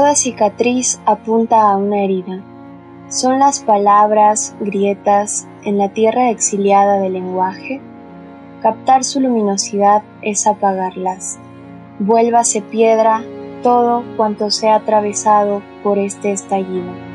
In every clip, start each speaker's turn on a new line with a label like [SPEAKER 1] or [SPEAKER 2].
[SPEAKER 1] Toda cicatriz apunta a una herida. Son las palabras, grietas, en la tierra exiliada del lenguaje. Captar su luminosidad es apagarlas. Vuélvase piedra todo cuanto sea atravesado por este estallido.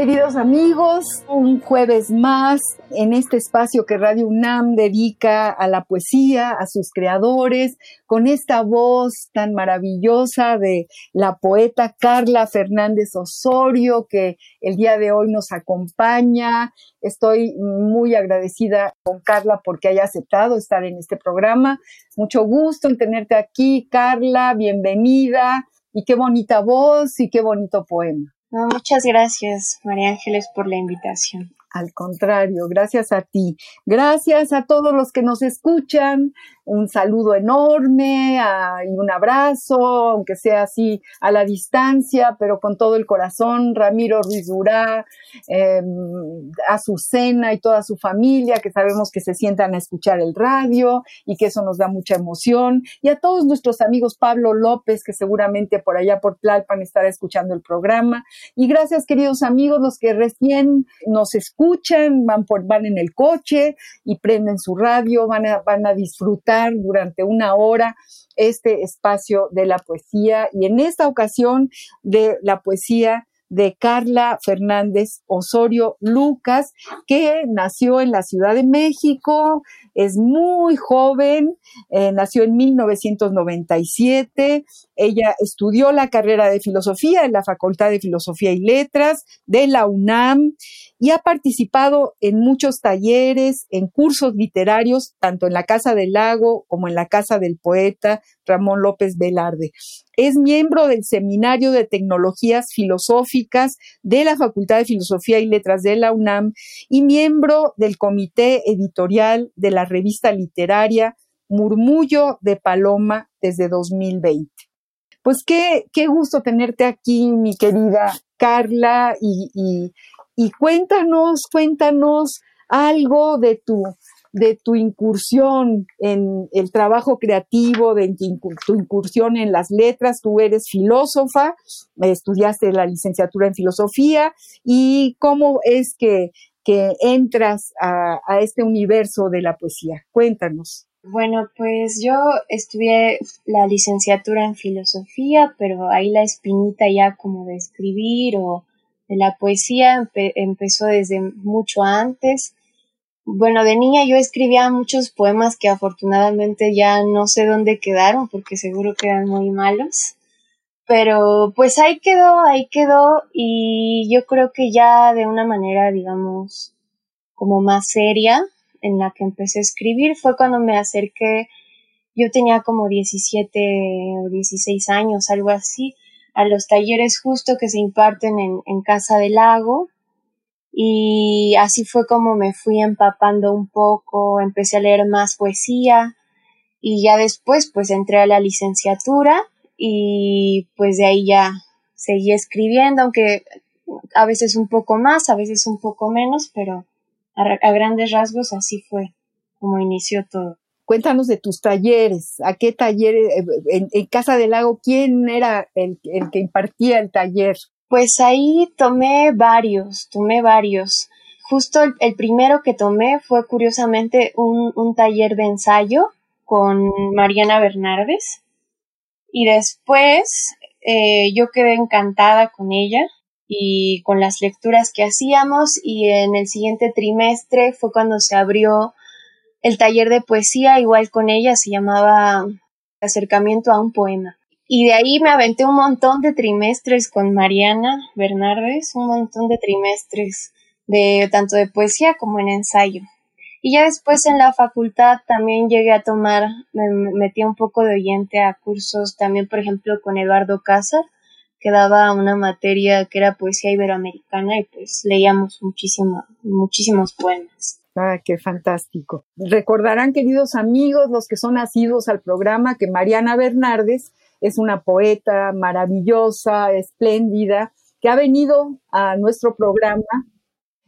[SPEAKER 2] Queridos amigos, un jueves más en este espacio que Radio UNAM dedica a la poesía, a sus creadores, con esta voz tan maravillosa de la poeta Carla Fernández Osorio, que el día de hoy nos acompaña. Estoy muy agradecida con Carla porque haya aceptado estar en este programa. Mucho gusto en tenerte aquí, Carla, bienvenida. Y qué bonita voz y qué bonito poema
[SPEAKER 1] muchas gracias, María Ángeles, por la invitación.
[SPEAKER 2] Al contrario, gracias a ti. Gracias a todos los que nos escuchan un saludo enorme y un abrazo, aunque sea así a la distancia, pero con todo el corazón. Ramiro Ruiz Durá, eh, Azucena y toda su familia, que sabemos que se sientan a escuchar el radio y que eso nos da mucha emoción. Y a todos nuestros amigos Pablo López, que seguramente por allá por Tlalpan estará escuchando el programa. Y gracias, queridos amigos, los que recién nos escuchan, van, por, van en el coche y prenden su radio, van van a disfrutar durante una hora este espacio de la poesía. Y en esta ocasión de la poesía de Carla Fernández Osorio Lucas, que nació en la Ciudad de México, es muy joven, eh, nació en 1997, ella estudió la carrera de filosofía en la Facultad de Filosofía y Letras de la UNAM y ha participado en muchos talleres, en cursos literarios, tanto en la Casa del Lago como en la Casa del Poeta Ramón López Velarde. Es miembro del Seminario de Tecnologías Filosóficas de la Facultad de Filosofía y Letras de la UNAM y miembro del Comité Editorial de la revista literaria Murmullo de Paloma desde 2020. Pues qué, qué gusto tenerte aquí, mi querida Carla, y, y cuéntanos, cuéntanos algo de tu, de tu incursión en el trabajo creativo, de tu incursión en las letras. Tú eres filósofa, estudiaste la licenciatura en filosofía y cómo es que, que entras a, a este universo de la poesía. Cuéntanos.
[SPEAKER 1] Bueno, pues yo estudié la licenciatura en filosofía, pero ahí la espinita ya como de escribir o la poesía empezó desde mucho antes. Bueno, de niña yo escribía muchos poemas que afortunadamente ya no sé dónde quedaron porque seguro quedan muy malos. Pero pues ahí quedó, ahí quedó y yo creo que ya de una manera, digamos, como más seria en la que empecé a escribir fue cuando me acerqué, yo tenía como 17 o 16 años, algo así, a los talleres justo que se imparten en, en Casa del Lago y así fue como me fui empapando un poco, empecé a leer más poesía y ya después pues entré a la licenciatura y pues de ahí ya seguí escribiendo, aunque a veces un poco más, a veces un poco menos, pero a, a grandes rasgos así fue como inició todo.
[SPEAKER 2] Cuéntanos de tus talleres, a qué talleres, eh, en, Casa del Lago, ¿quién era el, el, que impartía el taller?
[SPEAKER 1] Pues ahí tomé varios, tomé varios. Justo el, primero que tomé fue curiosamente un, un taller de ensayo con Mariana Bernardes y después eh, yo quedé encantada con ella y con las lecturas que hacíamos y en el siguiente trimestre fue cuando se abrió el taller de poesía, igual con ella, se llamaba Acercamiento a un poema. Y de ahí me aventé un montón de trimestres con Mariana Bernardes, un montón de trimestres de tanto de poesía como en ensayo. Y ya después en la facultad también llegué a tomar, me metí un poco de oyente a cursos también, por ejemplo, con Eduardo Cázar, que daba una materia que era poesía iberoamericana y pues leíamos muchísimo, muchísimos poemas.
[SPEAKER 2] Ah, qué fantástico. Recordarán, queridos amigos, los que son nacidos al programa, que Mariana Bernardes es una poeta maravillosa, espléndida, que ha venido a nuestro programa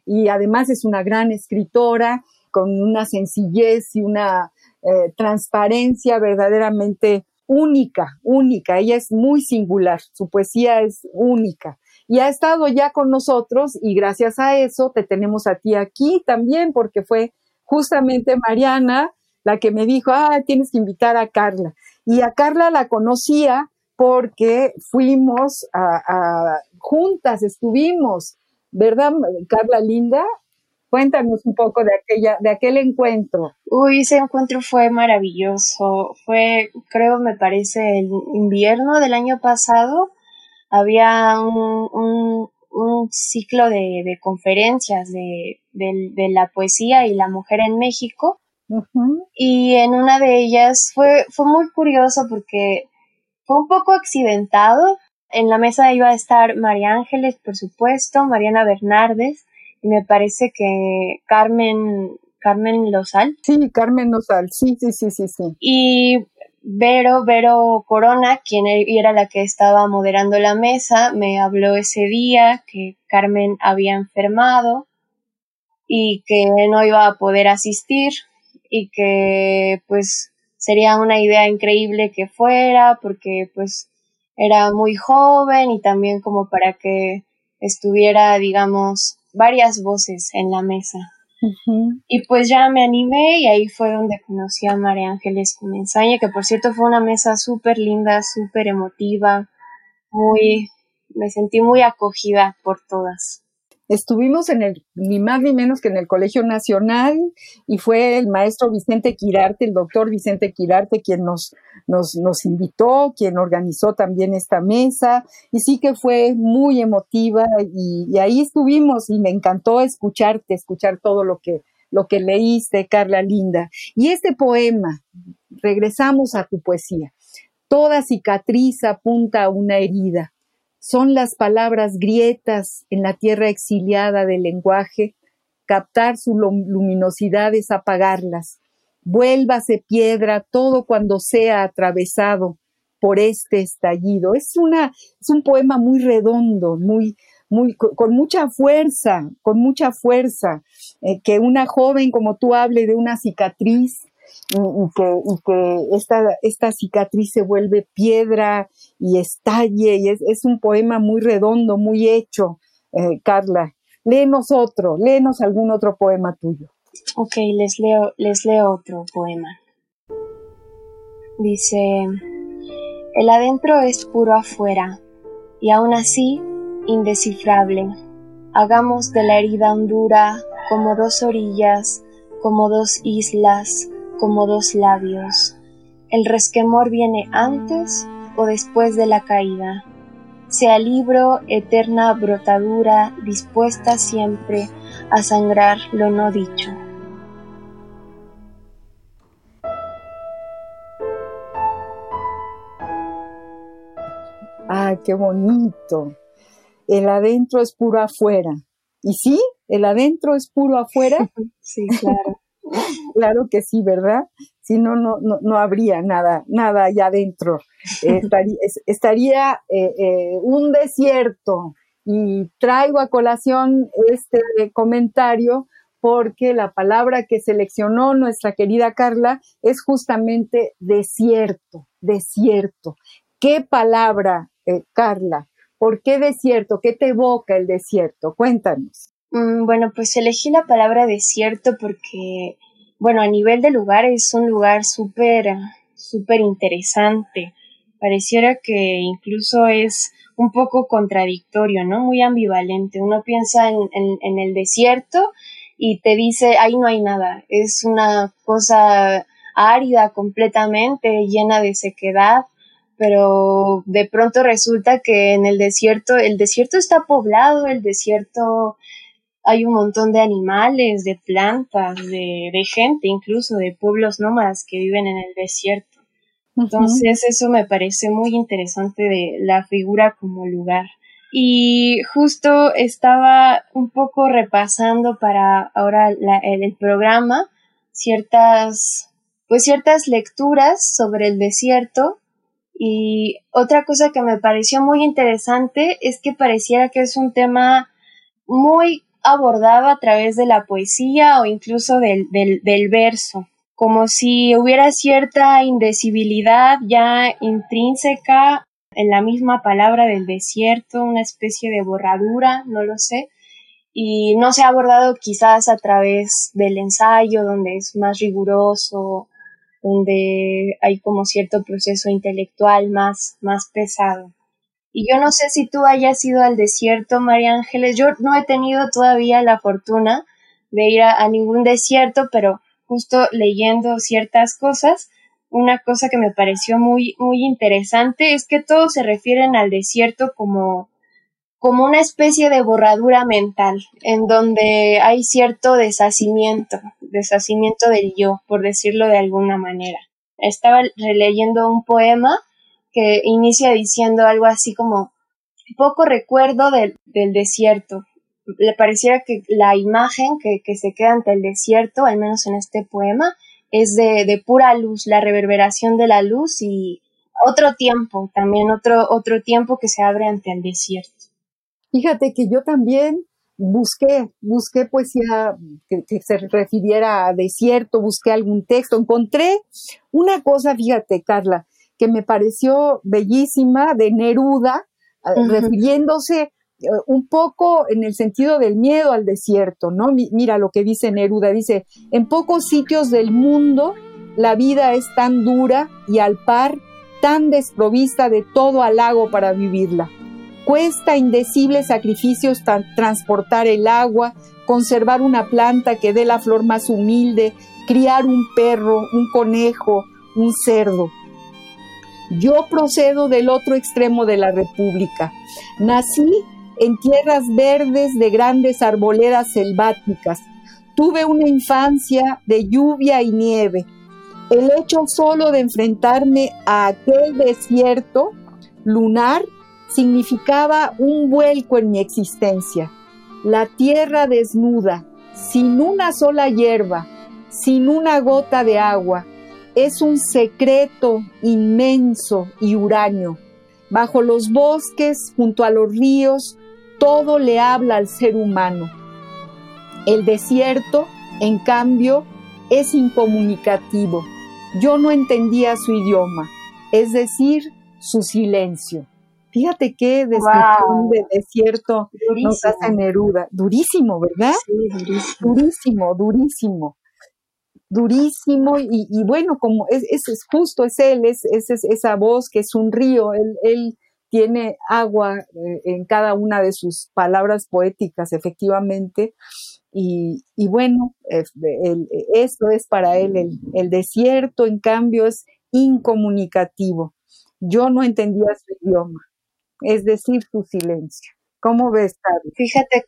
[SPEAKER 2] y además es una gran escritora con una sencillez y una eh, transparencia verdaderamente única, única. Ella es muy singular, su poesía es única y ha estado ya con nosotros y gracias a eso te tenemos a ti aquí también porque fue justamente Mariana la que me dijo, ah, tienes que invitar a Carla. Y a Carla la conocía porque fuimos a, juntas, estuvimos, ¿verdad, Carla Linda? Cuéntanos un poco de aquella, de aquel encuentro.
[SPEAKER 1] Uy, ese encuentro fue maravilloso. Fue, creo, me parece, el invierno del año pasado había un, un, ciclo de, de conferencias de, de, la poesía y la mujer en México. Y en una de ellas fue, fue muy curioso porque fue un poco accidentado. En la mesa iba a estar María Ángeles, por supuesto, Mariana Bernardes, y me parece que Carmen, Carmen Lozal.
[SPEAKER 2] Sí, Carmen Lozal, sí, sí, sí, sí, sí.
[SPEAKER 1] Y Vero, Vero Corona, quien e-, era la que estaba moderando la mesa, me habló ese día que Carmen había enfermado y que no iba a poder asistir y que pues sería una idea increíble que fuera porque pues era muy joven y también como para que estuviera digamos varias voces en la mesa. Y pues ya me animé y ahí fue donde conocí a María Ángeles Comenzaña, que por cierto fue una mesa súper linda, súper emotiva, muy, me sentí muy acogida por todas
[SPEAKER 2] estuvimos en el, ni más ni menos que en el Colegio Nacional y fue el maestro Vicente Quirarte, el doctor Vicente Quirarte, quien nos, nos, nos invitó, quien organizó también esta mesa y sí que fue muy emotiva y, ahí estuvimos y me encantó escucharte, escuchar todo lo que, lo que leíste, Carla Linda. Y este poema, regresamos a tu poesía. Toda cicatriz apunta a una herida son las palabras grietas en la tierra exiliada del lenguaje, captar su luminosidad es apagarlas. Vuélvase piedra todo cuando sea atravesado por este estallido. Es una, es un poema muy redondo, muy, muy, con mucha fuerza, con mucha fuerza, eh, que una joven como tú hable de una cicatriz, y, que, que esta, esta, cicatriz se vuelve piedra y estalle, y es, un poema muy redondo, muy hecho, eh, Carla. Léenos otro, léenos algún otro poema tuyo.
[SPEAKER 1] Ok, les leo, les leo otro poema. Dice, el adentro es puro afuera, y aún así indescifrable. Hagamos de la herida hondura como dos orillas, como dos islas, como dos labios. El resquemor viene antes o después de la caída. Sea libro, eterna brotadura, dispuesta siempre a sangrar lo no dicho.
[SPEAKER 2] ¡Ay, qué bonito! El adentro es puro afuera. ¿Y sí? ¿El adentro es puro afuera?
[SPEAKER 1] sí, claro.
[SPEAKER 2] Claro que sí, ¿verdad? Si no, no, no, habría nada, nada allá adentro. estaría, eh, eh, un desierto. Y traigo a colación este comentario porque la palabra que seleccionó nuestra querida Carla es justamente desierto, desierto. ¿Qué palabra, eh, Carla? ¿Por qué desierto? ¿Qué te evoca el desierto? Cuéntanos.
[SPEAKER 1] Mm, bueno, pues elegí la palabra desierto porque, bueno, a nivel de lugar es un lugar súper, súper interesante. Pareciera que incluso es un poco contradictorio, ¿no? Muy ambivalente. Uno piensa en, en, el desierto y te dice, ahí no hay nada. Es una cosa árida completamente, llena de sequedad, pero de pronto resulta que en el desierto, el desierto está poblado, el desierto hay un montón de animales, de plantas, de, de gente, incluso de pueblos nómadas que viven en el desierto. Entonces eso me parece muy interesante de la figura como lugar. Y justo estaba un poco repasando para ahora el, programa ciertas, pues ciertas lecturas sobre el desierto y otra cosa que me pareció muy interesante es que pareciera que es un tema muy abordado a través de la poesía o incluso del, del, del verso como si hubiera cierta indecibilidad ya intrínseca en la misma palabra del desierto, una especie de borradura, no lo sé, y no se ha abordado quizás a través del ensayo, donde es más riguroso, donde hay como cierto proceso intelectual más, más pesado. Y yo no sé si tú hayas ido al desierto, María Ángeles. Yo no he tenido todavía la fortuna de ir a ningún desierto, pero justo leyendo ciertas cosas, una cosa que me pareció muy, muy interesante es que todos se refieren al desierto como, como una especie de borradura mental, en donde hay cierto deshacimiento, deshacimiento del yo, por decirlo de alguna manera. Estaba releyendo un poema que inicia diciendo algo así como poco recuerdo del, del desierto, le pareciera que la imagen que, se queda ante el desierto, al menos en este poema, es de, pura luz, la reverberación de la luz y otro tiempo, también otro, otro tiempo que se abre ante el desierto.
[SPEAKER 2] Fíjate que yo también busqué, busqué poesía que, que, se refiriera a desierto, busqué algún texto, encontré una cosa, fíjate, Carla, que me pareció bellísima de Neruda, refiriéndose eh, un poco en el sentido del miedo al desierto, ¿no? Mira lo que dice Neruda, dice, en pocos sitios del mundo la vida es tan dura y al par tan desprovista de todo halago para vivirla. Cuesta indecibles sacrificios transportar el agua, conservar una planta que dé la flor más humilde, criar un perro, un conejo, un cerdo. Yo procedo del otro extremo de la República. Nací en tierras verdes de grandes arboledas selváticas. Tuve una infancia de lluvia y nieve. El hecho solo de enfrentarme a aquel desierto lunar significaba un vuelco en mi existencia. La tierra desnuda, sin una sola hierba, sin una gota de agua, es un secreto inmenso y huraño. Bajo los bosques, junto a los ríos, todo le habla al ser humano. El desierto, en cambio, es incomunicativo. Yo no entendía su idioma, es decir, su silencio. Fíjate qué descripción de desierto nos hace Neruda. Durísimo, ¿verdad?
[SPEAKER 1] Sí, durísimo.
[SPEAKER 2] Durísimo, durísimo. Durísimo y, bueno, como es, es, justo, es él, es, es, esa voz que es un río, él, él tiene agua eh, en cada una de sus palabras poéticas, efectivamente. Y, bueno, esto es para él, el, desierto, en cambio, es incomunicativo. Yo no entendía su idioma, es decir, su silencio. ¿Cómo ves?
[SPEAKER 1] Fíjate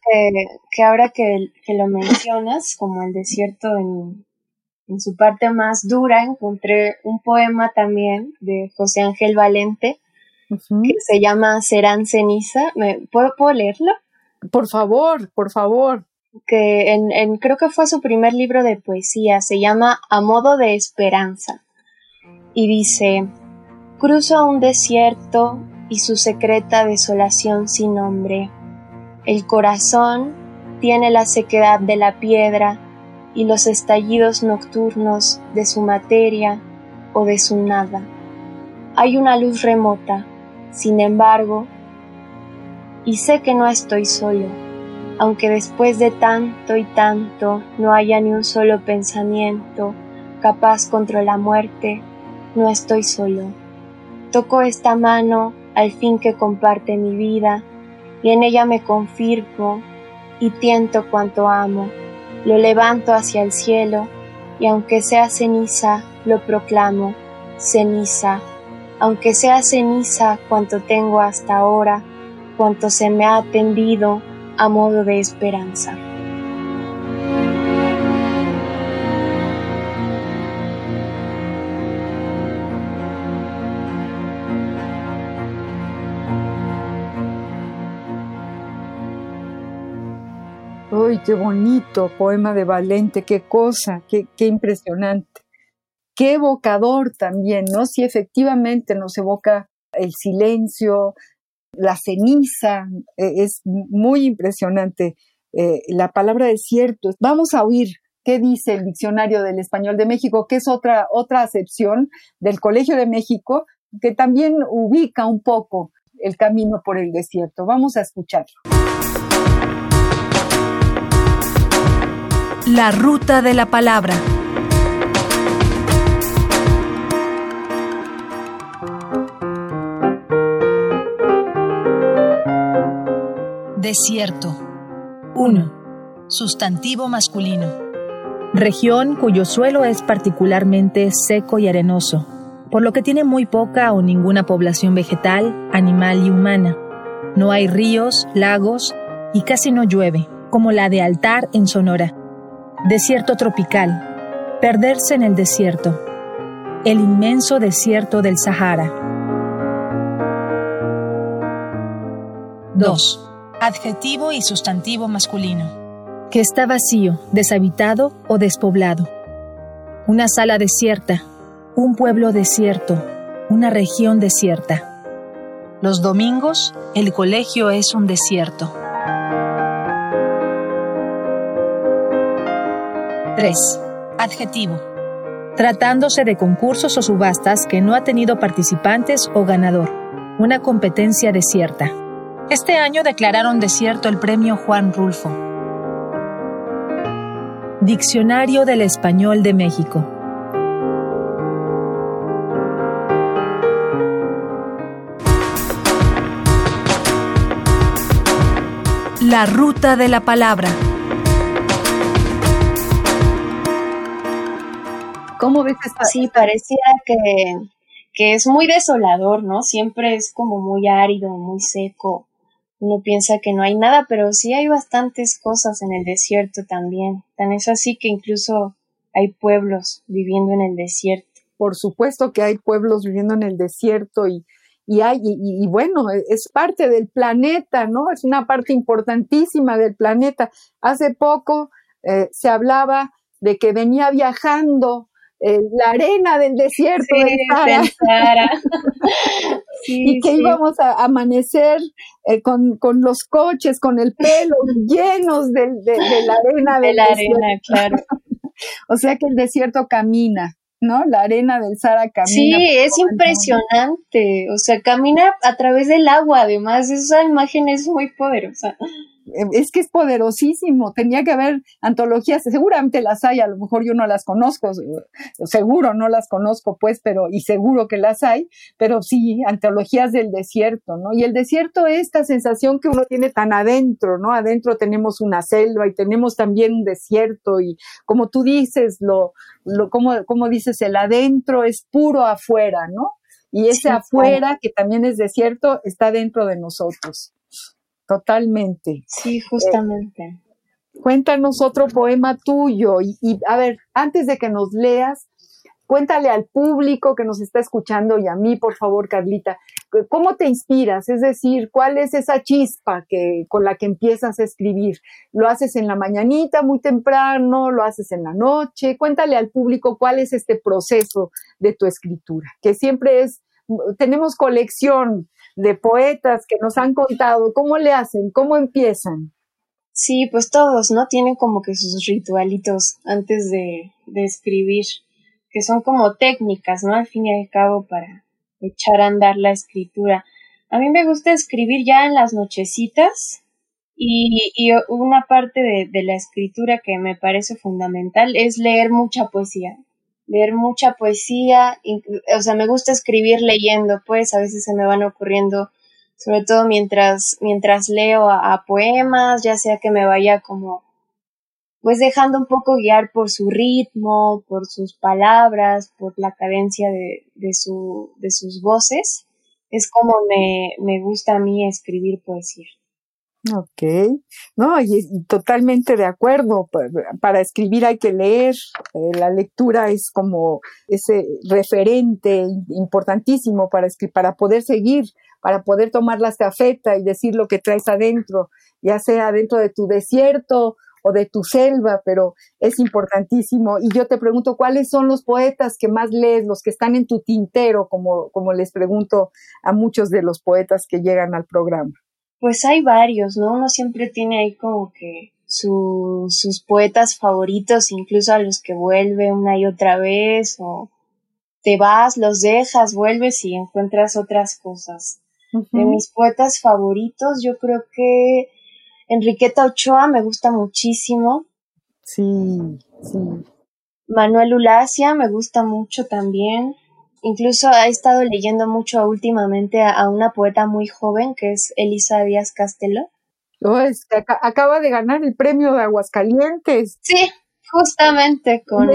[SPEAKER 1] que, ahora que, lo mencionas, como el desierto en, en su parte más dura, encontré un poema también de José Ángel Valente que se llama Serán ceniza. ¿Me, ¿puedo, leerlo?
[SPEAKER 2] Por favor, por favor.
[SPEAKER 1] Que en, creo que fue su primer libro de poesía, se llama A modo de esperanza. Y dice, cruzo un desierto y su secreta desolación sin nombre. El corazón detiene la sequedad de la piedra y los estallidos nocturnos de su materia o de su nada. Hay una luz remota, sin embargo, y sé que no estoy solo, aunque después de tanto y tanto no haya ni un solo pensamiento capaz contra la muerte, no estoy solo. Toco esta mano al fin que comparte mi vida, y en ella me confirmo y tiento cuanto amo, lo levanto hacia el cielo, y aunque sea ceniza, lo proclamo, ceniza, aunque sea ceniza cuanto tengo hasta ahora, cuanto se me ha atendido a modo de esperanza.
[SPEAKER 2] Qué bonito! Poema de Valente, qué cosa, qué, qué impresionante. Qué evocador también, ¿no? Si efectivamente nos evoca el silencio, la ceniza, e, es muy impresionante. Eh, la palabra desierto. Vamos a oír qué dice el Diccionario del Español de México, que es otra, otra acepción del Colegio de México, que también ubica un poco el camino por el desierto. Vamos a escucharlo.
[SPEAKER 3] La ruta de la palabra.
[SPEAKER 4] Desierto. 1. Sustantivo masculino. Región cuyo suelo es particularmente seco y arenoso, por lo que tiene muy poca o ninguna población vegetal, animal y humana. No hay ríos, lagos y casi no llueve, como la de Altar en Sonora. Desierto tropical. Perderse en el desierto. El inmenso desierto del Sahara. 2. Adjetivo y sustantivo masculino. Que está vacío, deshabitado o despoblado. Una sala desierta, un pueblo desierto, una región desierta. Los domingos, el colegio es un desierto. 3. Adjetivo. Tratándose de concursos o subastas que no ha tenido participantes o ganador. Una competencia desierta. Este año declararon desierto el premio Juan Rulfo. Diccionario del Español de México.
[SPEAKER 3] La ruta de la palabra.
[SPEAKER 2] ¿Cómo ves esta?
[SPEAKER 1] Sí, parecía que, que es muy desolador, ¿no? Siempre es como muy árido, muy seco. Uno piensa que no hay nada, pero sí hay bastantes cosas en el desierto también. Tan es así que incluso hay pueblos viviendo en el desierto.
[SPEAKER 2] Por supuesto que hay pueblos viviendo en el desierto y, y hay, y, bueno, es parte del planeta, ¿no? Es una parte importantísima del planeta. Hace poco eh, se hablaba de que venía viajando eh, la arena del desierto del Sahara. y que íbamos a amanecer eh, con, con, los coches, con el pelo llenos de, de, la arena
[SPEAKER 1] de la arena, claro.
[SPEAKER 2] o sea que el desierto camina. ¿no? La arena del Sahara camina.
[SPEAKER 1] Sí, es impresionante. O sea, camina a través del agua, además, esa imagen es muy poderosa.
[SPEAKER 2] Es que es poderosísimo. Tenía que haber antologías, seguramente las hay, a lo mejor yo no las conozco, seguro no las conozco, pues, pero, y seguro que las hay, pero sí, antologías del desierto, ¿no? Y el desierto es esta sensación que uno tiene tan adentro, ¿no? Adentro tenemos una selva y tenemos también un desierto, y como tú dices, lo, lo, como, como dices, el adentro es puro afuera, ¿no? Y ese afuera, que también es desierto, está dentro de nosotros. Totalmente.
[SPEAKER 1] Sí, justamente.
[SPEAKER 2] cuéntanos otro poema tuyo y, a ver, antes de que nos leas, cuéntale al público que nos está escuchando y a mí, por favor, Carlita, ¿cómo te inspiras? Es decir, ¿cuál es esa chispa que, con la que empiezas a escribir? ¿Lo haces en la mañanita, muy temprano? ¿Lo haces en la noche? Cuéntale al público cuál es este proceso de tu escritura, que siempre es, tenemos colección de poetas que nos han contado cómo le hacen, cómo empiezan.
[SPEAKER 1] Sí, pues todos, ¿no? Tienen como que sus ritualitos antes de, de escribir, que son como técnicas, ¿no? Al fin y al cabo para echar a andar la escritura. A mí me gusta escribir ya en las nochecitas y, y una parte de, de la escritura que me parece fundamental es leer mucha poesía leer mucha poesía, o sea, me gusta escribir leyendo, pues a veces se me van ocurriendo sobre todo mientras, mientras leo a, poemas, ya sea que me vaya como pues dejando un poco guiar por su ritmo, por sus palabras, por la cadencia de, de, su, de sus voces, es como me, me gusta a mí escribir poesía.
[SPEAKER 2] Ok, no, y, totalmente de acuerdo. Para, escribir hay que leer. Eh, la lectura es como ese referente importantísimo para, para poder seguir para poder tomar la estafeta y decir lo que traes adentro, ya sea dentro de tu desierto o de tu selva, pero es importantísimo. Y yo te pregunto, ¿cuáles son los poetas que más lees, los que están en tu tintero, como, como les pregunto a muchos de los poetas que llegan al programa?
[SPEAKER 1] Pues hay varios, ¿no? Uno siempre tiene ahí como que sus poetas favoritos, incluso a los que vuelve una y otra vez, o te vas, los dejas, vuelves y encuentras otras cosas. De mis poetas favoritos, yo creo que Enriqueta Ochoa me gusta muchísimo.
[SPEAKER 2] Sí, sí.
[SPEAKER 1] Manuel Ulacia me gusta mucho también. Incluso he estado leyendo mucho últimamente a, una poeta muy joven que es Elisa Díaz Castelo.
[SPEAKER 2] Oh, es que acaba de ganar el premio de Aguascalientes.
[SPEAKER 1] Sí, Justamente con...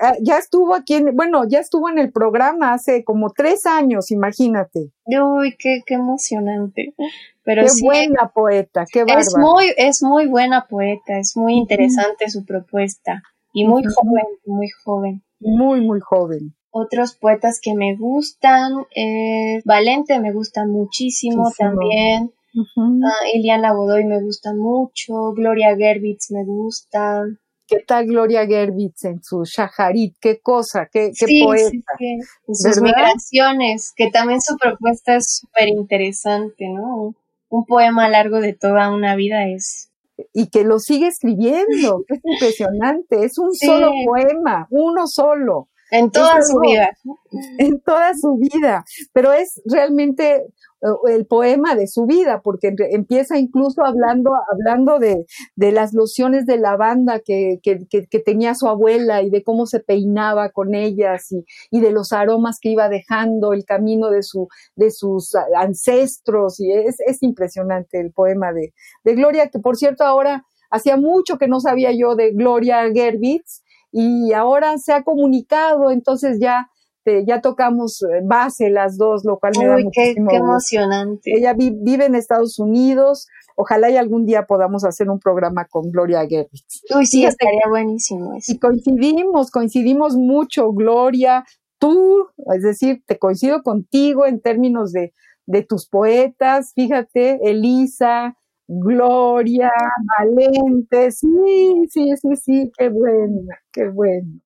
[SPEAKER 2] Ah, ya estuvo aquí, en, bueno, ya estuvo en el programa hace como tres años, imagínate.
[SPEAKER 1] Uy, qué, qué emocionante. Pero
[SPEAKER 2] qué buena poeta, qué bárbara.
[SPEAKER 1] Es muy, es muy buena poeta, es muy interesante su propuesta. Y muy joven, muy joven.
[SPEAKER 2] Muy, muy joven.
[SPEAKER 1] Otros poetas que me gustan, eh, Valente me gusta muchísimo, también. Ah, Iliana Godoy me gusta mucho, Gloria Gerbitz me gusta.
[SPEAKER 2] ¿Qué tal Gloria Gerbitz en su Shaharit? ¿Qué cosa? ¿Qué, qué poeta? Sí,
[SPEAKER 1] Sus migraciones, que también su propuesta es súper interesante, ¿no? Un poema largo de toda una vida es
[SPEAKER 2] y que lo sigue escribiendo, es impresionante, es un solo poema, uno solo.
[SPEAKER 1] En toda su vida.
[SPEAKER 2] En toda su vida, pero es realmente eh, el poema de su vida, porque empieza incluso hablando, hablando de, de las lociones de lavanda que, que, que, tenía su abuela y de cómo se peinaba con ellas y, y, de los aromas que iba dejando el camino de, su, de sus ancestros. Y es, es impresionante el poema de, de Gloria, que por cierto ahora hacía mucho que no sabía yo de Gloria Gerbitz y ahora se ha comunicado, entonces ya ya tocamos eh, base las dos, lo cual me da muchísimo
[SPEAKER 1] qué, emocionante.
[SPEAKER 2] Ella vive en Estados Unidos. Ojalá y algún día podamos hacer un programa con Gloria Gervitz.
[SPEAKER 1] Uy, sí, estaría buenísimo
[SPEAKER 2] eso. Y coincidimos, coincidimos mucho, Gloria, tú, es decir, te coincido contigo en términos de, de tus poetas, fíjate, Elisa, Gloria, Valente, sí, sí, sí, sí, qué bueno, qué bueno.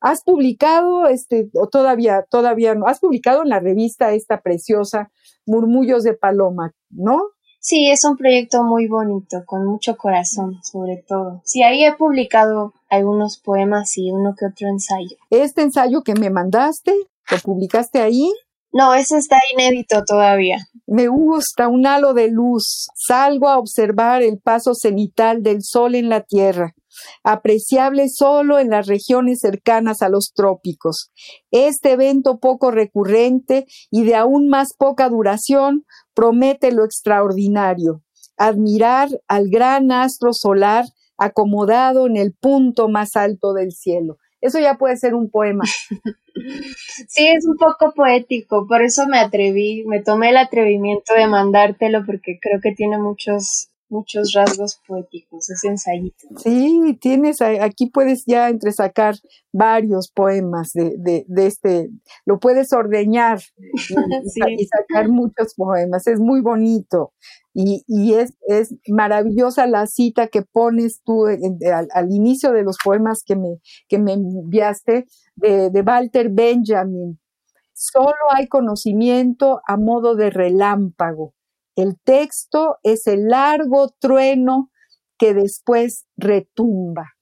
[SPEAKER 2] Has publicado, este, o todavía, todavía no, has publicado en la revista esta preciosa Murmullos de Paloma, ¿no?
[SPEAKER 1] Sí, es un proyecto muy bonito, con mucho corazón, sobre todo. Sí, ahí he publicado algunos poemas y uno que otro ensayo.
[SPEAKER 2] ¿Este ensayo que me mandaste, lo publicaste ahí?
[SPEAKER 1] No, ese está inédito todavía.
[SPEAKER 2] Me gusta un halo de luz. Salgo a observar el paso cenital del sol en la tierra, apreciable solo en las regiones cercanas a los trópicos. Este evento poco recurrente y de aún más poca duración promete lo extraordinario. Admirar al gran astro solar acomodado en el punto más alto del cielo. Eso ya puede ser un poema.
[SPEAKER 1] Sí, es un poco poético, por eso me atreví, me tomé el atrevimiento de mandártelo porque creo que tiene muchos muchos rasgos poéticos, ese ensayito.
[SPEAKER 2] Sí, tienes, aquí puedes ya entresacar varios poemas de, de, de este, lo puedes ordeñar y, sacar muchos poemas, es muy bonito. Y, y es, es maravillosa la cita que pones tú al, al, inicio de los poemas que me, que me enviaste de, de Walter Benjamin. Solo hay conocimiento a modo de relámpago el texto es el largo trueno que después retumba.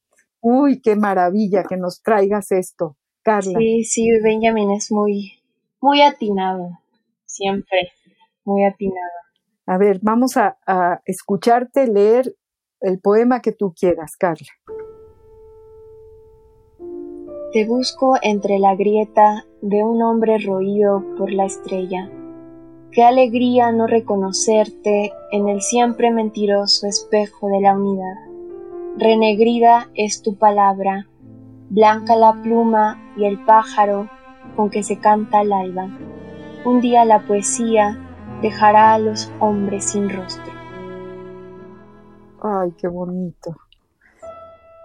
[SPEAKER 2] Uy, qué maravilla que nos traigas esto, Carla.
[SPEAKER 1] Sí, sí, Benjamin es muy, muy atinado, siempre, muy atinado.
[SPEAKER 2] A ver, vamos a, a escucharte leer el poema que tú quieras, Carla.
[SPEAKER 1] Te busco entre la grieta de un hombre roído por la estrella. Qué alegría no reconocerte en el siempre mentiroso espejo de la unidad. Renegrida es tu palabra, blanca la pluma y el pájaro con que se canta el alba. Un día la poesía dejará a los hombres sin rostro.
[SPEAKER 2] Ay, qué bonito.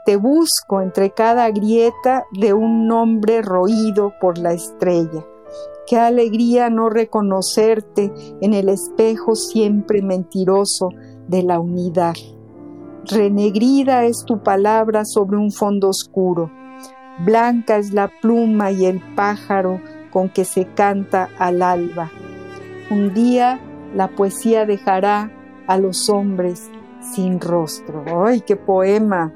[SPEAKER 2] Te busco entre cada grieta de un nombre roído por la estrella. Qué alegría no reconocerte en el espejo siempre mentiroso de la unidad. Renegrida es tu palabra sobre un fondo oscuro. Blanca es la pluma y el pájaro con que se canta al alba. Un día la poesía dejará a los hombres sin rostro. ¡Ay, qué poema,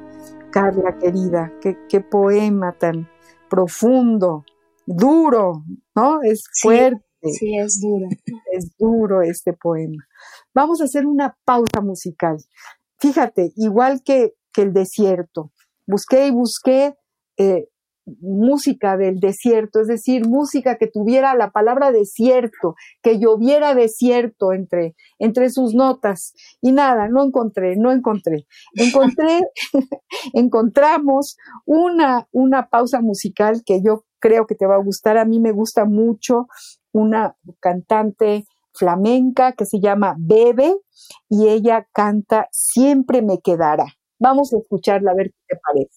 [SPEAKER 2] Carla querida! ¡Qué, qué poema tan profundo, duro, ¿no? Es fuerte.
[SPEAKER 1] Sí, es duro.
[SPEAKER 2] Es duro este poema. Vamos a hacer una pausa musical. Fíjate, igual que, que el desierto, busqué y busqué eh, música del desierto, es decir, música que tuviera la palabra desierto, que lloviera desierto entre, entre sus notas. Y nada, no encontré, no encontré. Encontré, encontramos una, una pausa musical que yo creo que te va a gustar. A mí me gusta mucho una cantante flamenca que se llama Bebe y ella canta Siempre me quedará. Vamos a escucharla a ver qué te parece.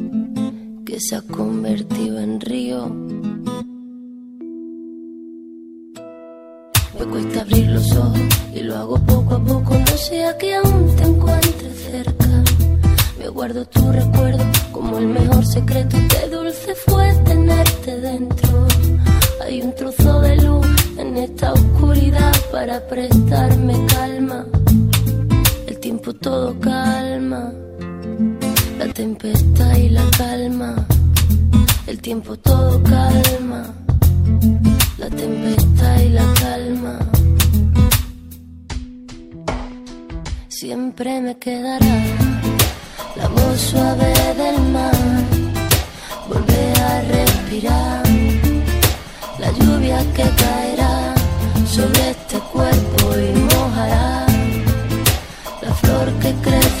[SPEAKER 5] que se ha convertido en río. Me cuesta abrir los ojos y lo hago poco a poco, no sea que aún te encuentre cerca. Me guardo tu recuerdo como el mejor secreto, qué dulce fue tenerte dentro. Hay un trozo de luz en esta oscuridad para prestarme calma. El tiempo todo calma tempestad y la calma, el tiempo todo calma, la tempestad y la calma. Siempre me quedará la voz suave del mar, volver a respirar, la lluvia que caerá sobre este cuerpo y mojará la flor que crece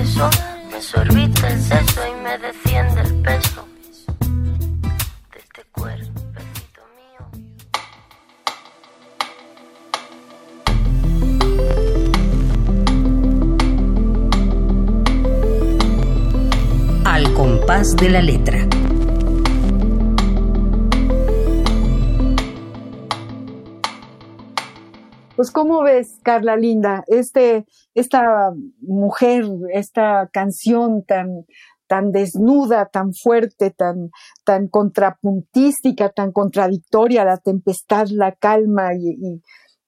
[SPEAKER 5] más que eso me sorbita el seso y me desciende el peso de este mío
[SPEAKER 6] Al compás de la letra.
[SPEAKER 2] Pues, ¿cómo ves, Carla Linda, este, esta mujer, esta canción tan, tan desnuda, tan fuerte, tan, tan contrapuntística, tan contradictoria, la tempestad, la calma y, y,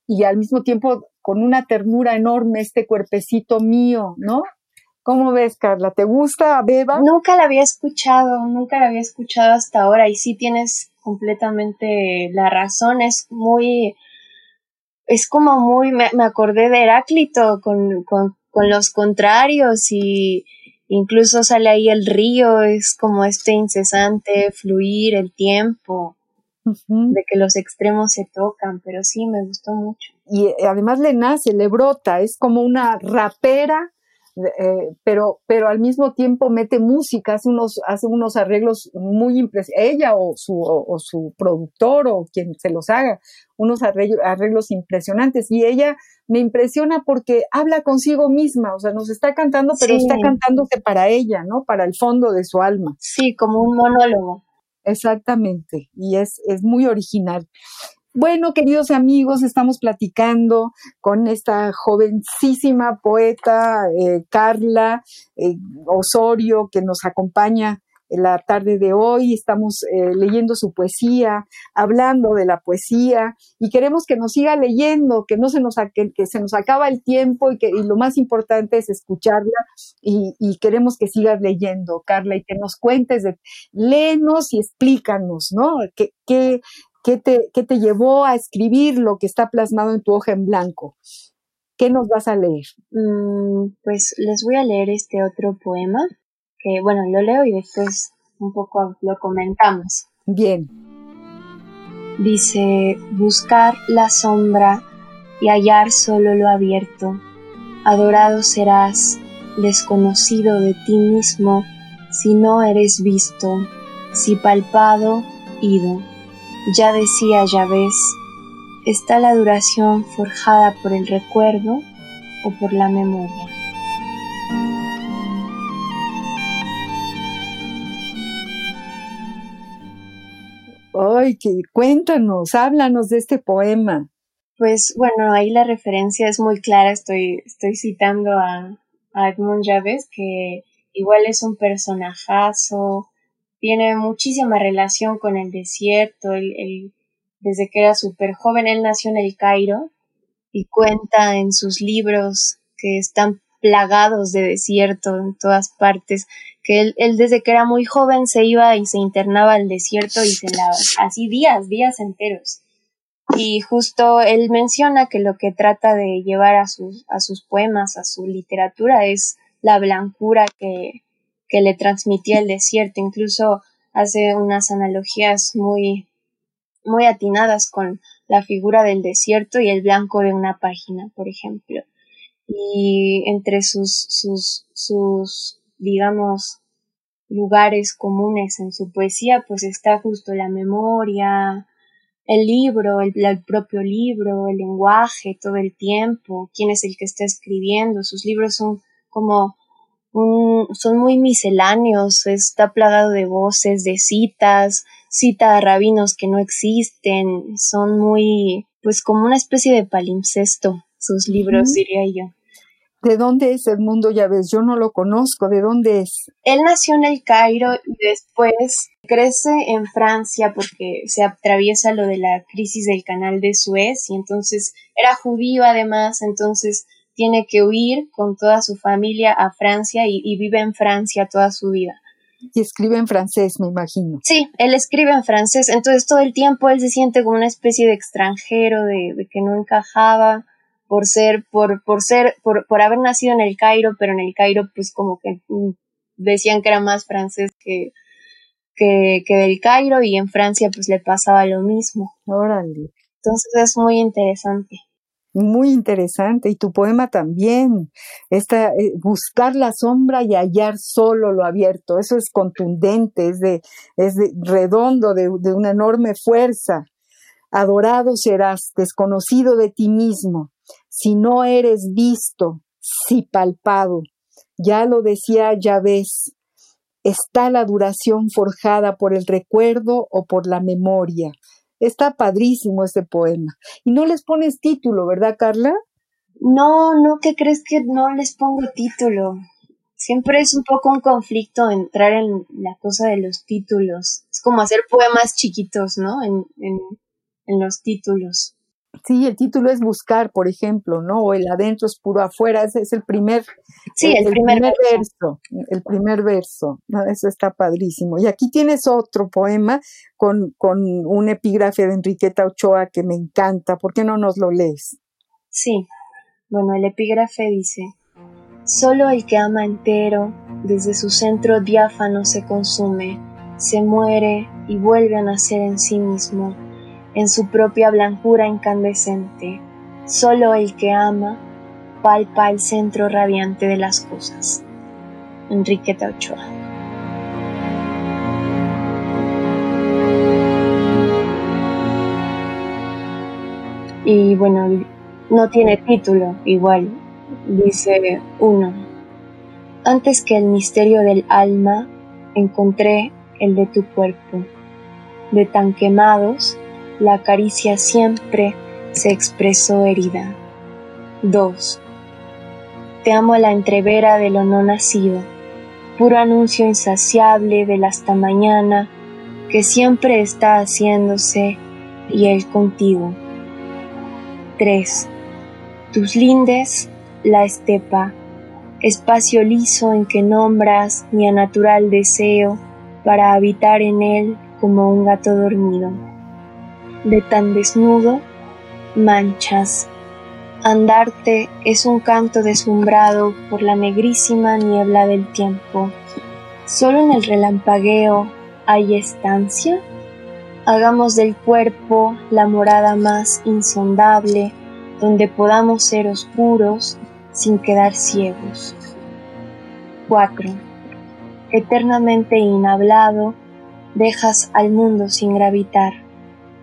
[SPEAKER 2] y al mismo tiempo con una ternura enorme este cuerpecito mío, ¿no? ¿Cómo ves, Carla? ¿Te gusta Beba?
[SPEAKER 1] Nunca la había escuchado, nunca la había escuchado hasta ahora y sí tienes completamente la razón, es muy, es como muy, me, acordé de Heráclito con, con, con los contrarios y incluso sale ahí el río, es como este incesante fluir, el tiempo de que los extremos se tocan, pero sí, me gustó mucho.
[SPEAKER 2] Y eh, además le nace, le brota, es como una rapera, eh, pero, pero al mismo tiempo mete música, hace unos, hace unos arreglos muy impresionantes, ella o su, o, su productor o quien se los haga, unos arreglos, arreglos impresionantes. Y ella me impresiona porque habla consigo misma, o sea, nos está cantando, pero está cantándose para ella, ¿no? Para el fondo de su alma.
[SPEAKER 1] Sí, como un monólogo.
[SPEAKER 2] Exactamente, y es, es muy original. Bueno, queridos amigos, estamos platicando con esta jovencísima poeta eh, Carla eh, Osorio que nos acompaña la tarde de hoy. Estamos eh, leyendo su poesía, hablando de la poesía y queremos que nos siga leyendo, que no se nos, que, se nos acaba el tiempo y que lo más importante es escucharla y, queremos que sigas leyendo, Carla, y que nos cuentes de, léenos y explícanos, ¿no? ¿Qué, qué, qué, te, qué te llevó a escribir lo que está plasmado en tu hoja en blanco? ¿Qué nos vas a leer?
[SPEAKER 1] Mm, pues les voy a leer este otro poema que bueno, lo leo y después un poco lo comentamos.
[SPEAKER 2] Bien.
[SPEAKER 1] Dice, buscar la sombra y hallar solo lo abierto. Adorado serás, desconocido de ti mismo, si no eres visto, si palpado, ido. Ya decía ya ves, está la duración forjada por el recuerdo o por la memoria.
[SPEAKER 2] Ay, que cuéntanos, háblanos de este poema.
[SPEAKER 1] Pues bueno, ahí la referencia es muy clara, estoy, estoy citando a, Edmund Javes, que igual es un personajazo, tiene muchísima relación con el desierto, él, desde que era súper joven, él nació en el Cairo y cuenta en sus libros que están plagados de desierto en todas partes, que él, desde que era muy joven se iba y se internaba al desierto y se la, así días, días enteros. Y justo él menciona que lo que trata de llevar a sus, a sus poemas, a su literatura, es la blancura que, que le transmitía el desierto. Incluso hace unas analogías muy, muy atinadas con la figura del desierto y el blanco de una página, por ejemplo y entre sus, sus, sus, digamos, lugares comunes en su poesía, pues está justo la memoria, el libro, el, propio libro, el lenguaje, todo el tiempo, quién es el que está escribiendo. Sus libros son como un, son muy misceláneos, está plagado de voces, de citas, cita a rabinos que no existen, son muy, pues como una especie de palimpsesto sus libros, diría yo.
[SPEAKER 2] ¿De dónde es Edmundo ves, Yo no lo conozco. ¿De dónde es?
[SPEAKER 1] Él nació en el Cairo y después crece en Francia porque se atraviesa lo de la crisis del canal de Suez y entonces era judío además, entonces tiene que huir con toda su familia a Francia y, vive en Francia toda su vida.
[SPEAKER 2] Y escribe en francés, me imagino.
[SPEAKER 1] Sí, él escribe en francés, entonces todo el tiempo él se siente como una especie de extranjero, de que no encajaba por ser, por, por ser, por, por haber nacido en el Cairo, pero en el Cairo pues como que mm, decían que era más francés que, que, que del Cairo y en Francia pues le pasaba lo mismo.
[SPEAKER 2] Órale.
[SPEAKER 1] Entonces es muy interesante.
[SPEAKER 2] Muy interesante. Y tu poema también. Esta, eh, buscar la sombra y hallar solo lo abierto. Eso es contundente, es de, es de redondo, de, de una enorme fuerza. Adorado serás, desconocido de ti mismo si no eres visto, si palpado. Ya lo decía ya ves, está la duración forjada por el recuerdo o por la memoria. Está padrísimo este poema. Y no les pones título, ¿verdad, Carla?
[SPEAKER 1] No, no, ¿qué crees que no les pongo título? Siempre es un poco un conflicto entrar en la cosa de los títulos. Es como hacer poemas chiquitos, ¿no? En, en, en los títulos.
[SPEAKER 2] Sí, el título es Buscar, por ejemplo, ¿no? O el adentro es puro afuera, ese es el primer,
[SPEAKER 1] sí, el, primer, verso.
[SPEAKER 2] El primer verso, eso está padrísimo. Y aquí tienes otro poema con, con un epígrafe de Enriqueta Ochoa que me encanta. ¿Por qué no nos lo lees?
[SPEAKER 1] Sí, bueno, el epígrafe dice, Solo el que ama entero, desde su centro diáfano se consume, se muere y vuelve a nacer en sí mismo en su propia blancura incandescente. Solo el que ama palpa el centro radiante de las cosas. Enriqueta Ochoa. Y bueno, no tiene título, igual. Dice uno. Antes que el misterio del alma, encontré el de tu cuerpo. De tan quemados, la caricia siempre se expresó herida. 2. Te amo la entrevera de lo no nacido, puro anuncio insaciable del hasta mañana que siempre está haciéndose y él contigo. 3. Tus lindes, la estepa, espacio liso en que nombras mi natural deseo para habitar en él como un gato dormido de tan desnudo, manchas. Andarte es un canto deslumbrado por la negrísima niebla del tiempo. ¿Solo en el relampagueo hay estancia? Hagamos del cuerpo la morada más insondable, donde podamos ser oscuros sin quedar ciegos. 4. Eternamente inhablado, dejas al mundo sin gravitar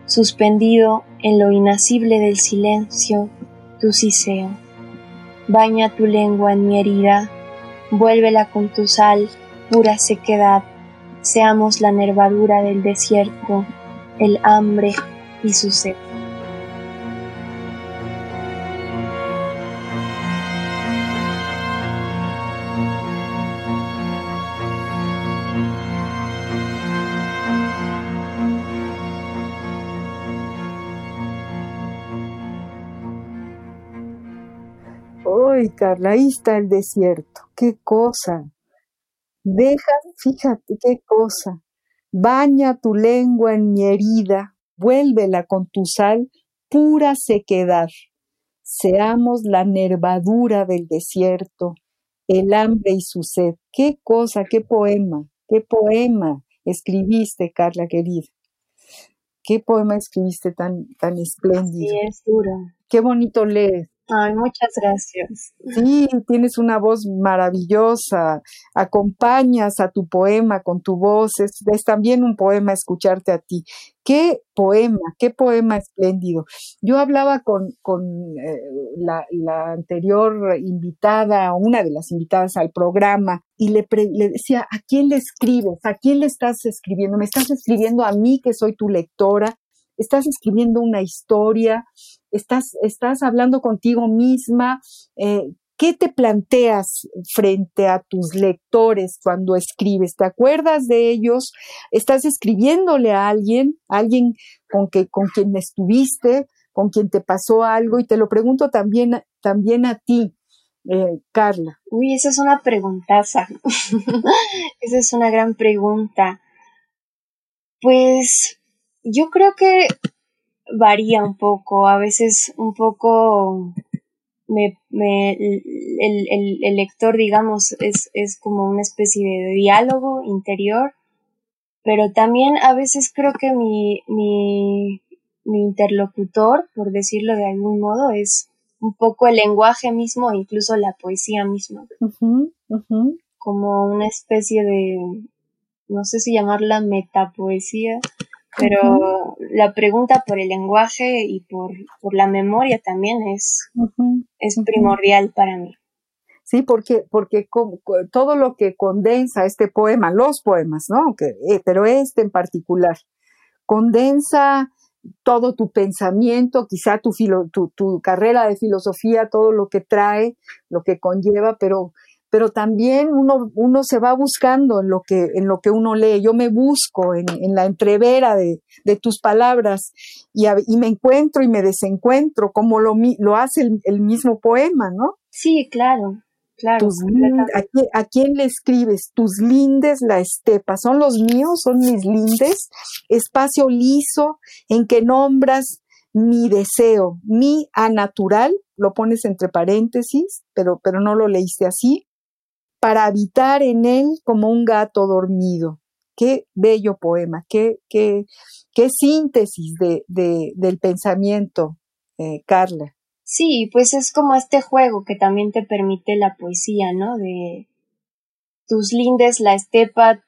[SPEAKER 1] suspendido en lo inacible del silencio, tu siseo. Baña tu lengua en mi herida, vuélvela con tu sal, pura sequedad, seamos la nervadura del desierto, el hambre y su sed.
[SPEAKER 2] Carla, ahí está el desierto. Qué cosa. Deja, fíjate qué cosa. Baña tu lengua en mi herida, vuélvela con tu sal, pura sequedad. Seamos la nervadura del desierto, el hambre y su sed. Qué cosa, qué poema, qué poema escribiste, Carla querida. Qué poema escribiste tan, tan espléndido.
[SPEAKER 1] Sí, es duro.
[SPEAKER 2] Qué bonito leer.
[SPEAKER 1] Ay, muchas gracias.
[SPEAKER 2] Sí, tienes una voz maravillosa, acompañas a tu poema con tu voz, es, también un poema escucharte a ti. Qué poema, qué poema espléndido. Yo hablaba con, con eh, la, la, anterior invitada, una de las invitadas al programa, y le, le decía, ¿a quién le escribes? ¿A quién le estás escribiendo? ¿Me estás escribiendo a mí que soy tu lectora? ¿Estás escribiendo una historia? Estás, estás hablando contigo misma, eh, ¿qué te planteas frente a tus lectores cuando escribes? ¿Te acuerdas de ellos? ¿Estás escribiéndole a alguien, alguien con, que, con quien estuviste, con quien te pasó algo? Y te lo pregunto también, también a ti. Eh, Carla.
[SPEAKER 1] Uy, esa es una preguntaza. esa es una gran pregunta. Pues yo creo que varía un poco, a veces un poco me, me, el, el, el, lector, digamos, es, es como una especie de diálogo interior, pero también a veces creo que mi, mi, mi interlocutor, por decirlo de algún modo, es un poco el lenguaje mismo, incluso la poesía misma. Como una especie de, no sé si llamarla metapoesía, pero la pregunta por el lenguaje y por, por la memoria también es, es primordial para mí.
[SPEAKER 2] Sí, porque, porque todo lo que condensa este poema, los poemas, ¿no? Eh, pero este en particular, condensa todo tu pensamiento, quizá tu, tu, tu carrera de filosofía, todo lo que trae, lo que conlleva, pero pero también uno, uno se va buscando en lo que, en lo que uno lee. Yo me busco en, en la entrevera de, de tus palabras y, y, me encuentro y me desencuentro, como lo, lo hace el, el mismo poema, ¿no?
[SPEAKER 1] Sí, claro. Claro,
[SPEAKER 2] tus, ¿a, quién, ¿a, quién, le escribes? Tus lindes la estepa, son los míos, son mis lindes, espacio liso en que nombras mi deseo, mi anatural, lo pones entre paréntesis, pero, pero no lo leíste así, para habitar en él como un gato dormido. Qué bello poema, qué, qué, qué síntesis de, de, del pensamiento, eh, Carla.
[SPEAKER 1] Sí, pues es como este juego que también te permite la poesía, ¿no? De tus lindes, la estepa,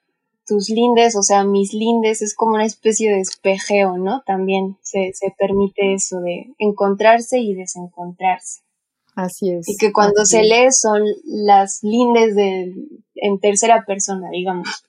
[SPEAKER 1] tus lindes, o sea, mis lindes, es como una especie de espejeo, ¿no? También se, se permite eso de encontrarse y desencontrarse.
[SPEAKER 2] Así es.
[SPEAKER 1] Y que cuando se lee son las lindes de, en tercera persona, digamos.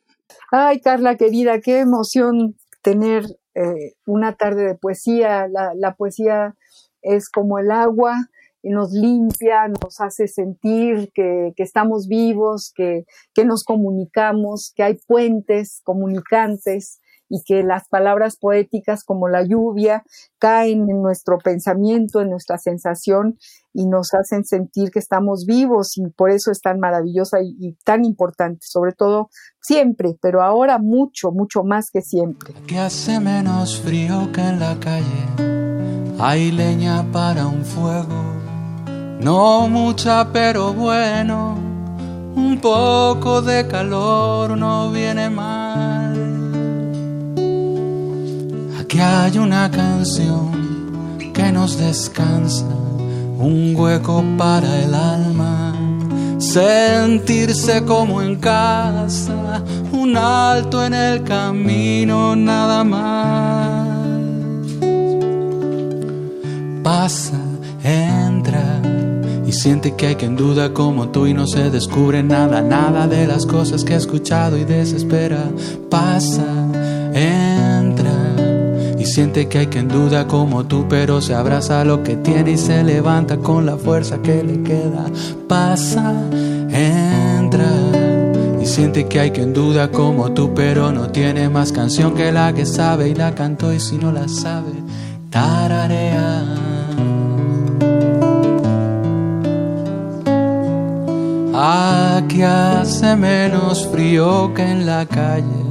[SPEAKER 2] Ay, Carla querida, qué emoción tener eh, una tarde de poesía. La, la poesía es como el agua, y nos limpia, nos hace sentir que, que estamos vivos, que, que, nos comunicamos, que hay puentes comunicantes y que las palabras poéticas como la lluvia caen en nuestro pensamiento, en nuestra sensación y nos hacen sentir que estamos vivos y por eso es tan maravillosa y, tan importante, sobre todo siempre, pero ahora mucho, mucho más que siempre.
[SPEAKER 7] Hace menos frío que en la calle hay leña para un fuego, no mucha pero bueno, un poco de calor no viene mal. Aquí hay una canción que nos descansa, un hueco para el alma, sentirse como en casa, un alto en el camino nada más pasa, entra y siente que hay quien duda como tú y no se descubre nada, nada de las cosas que ha escuchado y desespera. Pasa, siente que hay quien duda como tú, pero se abraza lo que tiene y se levanta con la fuerza que le queda. Pasa, entra. Y siente que hay quien duda como tú, pero no tiene más canción que la que sabe y la cantó y si no la sabe, tararea. Aquí hace menos frío que en la calle.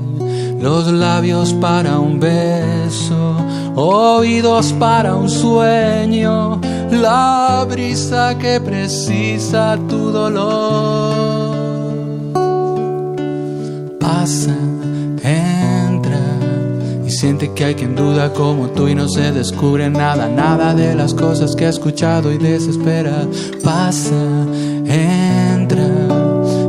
[SPEAKER 7] Los labios para un beso, oídos para un sueño, la brisa que precisa tu dolor. Pasa, entra y siente que hay quien duda como tú y no se descubre nada, nada de las cosas que ha escuchado y desespera. Pasa, entra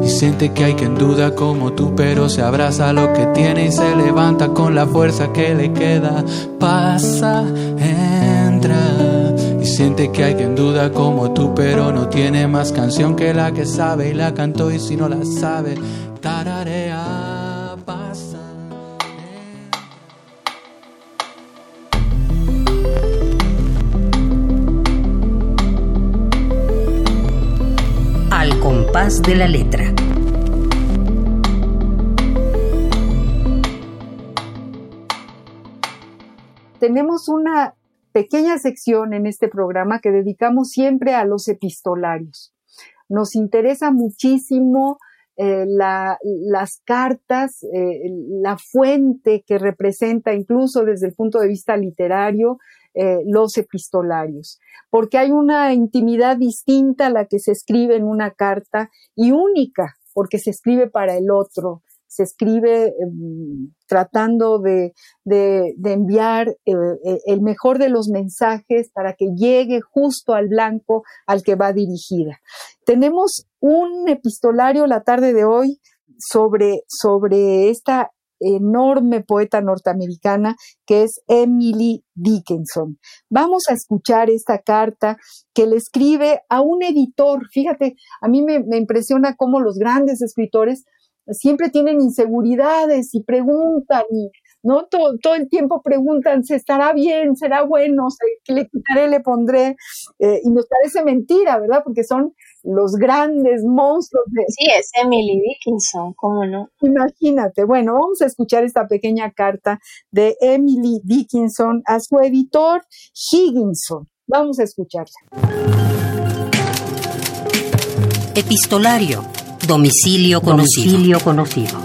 [SPEAKER 7] y siente que hay quien duda como tú, pero se abraza lo que tiene y se levanta con la fuerza que le queda. Pasa, entra y siente que hay quien duda como tú, pero no tiene más canción que la que sabe y la cantó y si no la sabe, tararea. Pasa.
[SPEAKER 6] Al compás de la letra.
[SPEAKER 2] Tenemos una pequeña sección en este programa que dedicamos siempre a los epistolarios. Nos interesa muchísimo eh, la, las cartas, eh, la fuente que representa incluso desde el punto de vista literario eh, los epistolarios, porque hay una intimidad distinta a la que se escribe en una carta y única, porque se escribe para el otro, se escribe eh, tratando de, de, enviar eh, el mejor de los mensajes para que llegue justo al blanco al que va dirigida. Tenemos un epistolario la tarde de hoy sobre, sobre esta enorme poeta norteamericana que es Emily Dickinson. Vamos a escuchar esta carta que le escribe a un editor. Fíjate, a mí me, me impresiona cómo los grandes escritores siempre tienen inseguridades y preguntan y ¿no? Todo, todo el tiempo preguntan, ¿se estará bien? ¿Será bueno? ¿Qué le quitaré? ¿Le pondré? Eh, y nos parece mentira, ¿verdad? Porque son los grandes monstruos de...
[SPEAKER 1] Sí, es Emily Dickinson, ¿cómo no?
[SPEAKER 2] Imagínate. Bueno, vamos a escuchar esta pequeña carta de Emily Dickinson a su editor Higginson. Vamos a escucharla.
[SPEAKER 6] Epistolario. Domicilio conocido. Domicilio conocido.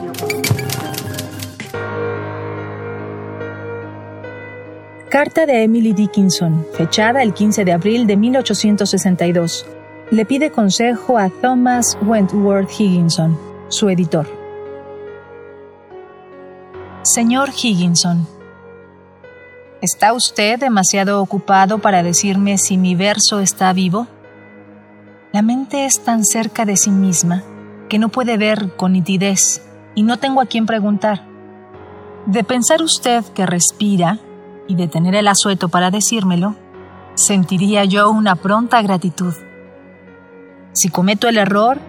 [SPEAKER 4] Carta de Emily Dickinson, fechada el 15 de abril de 1862. Le pide consejo a Thomas Wentworth Higginson, su editor. Señor Higginson, ¿está usted demasiado ocupado para decirme si mi verso está vivo? La mente es tan cerca de sí misma que no puede ver con nitidez y no tengo a quien preguntar. De pensar usted que respira y de tener el asueto para decírmelo, sentiría yo una pronta gratitud. Si cometo el error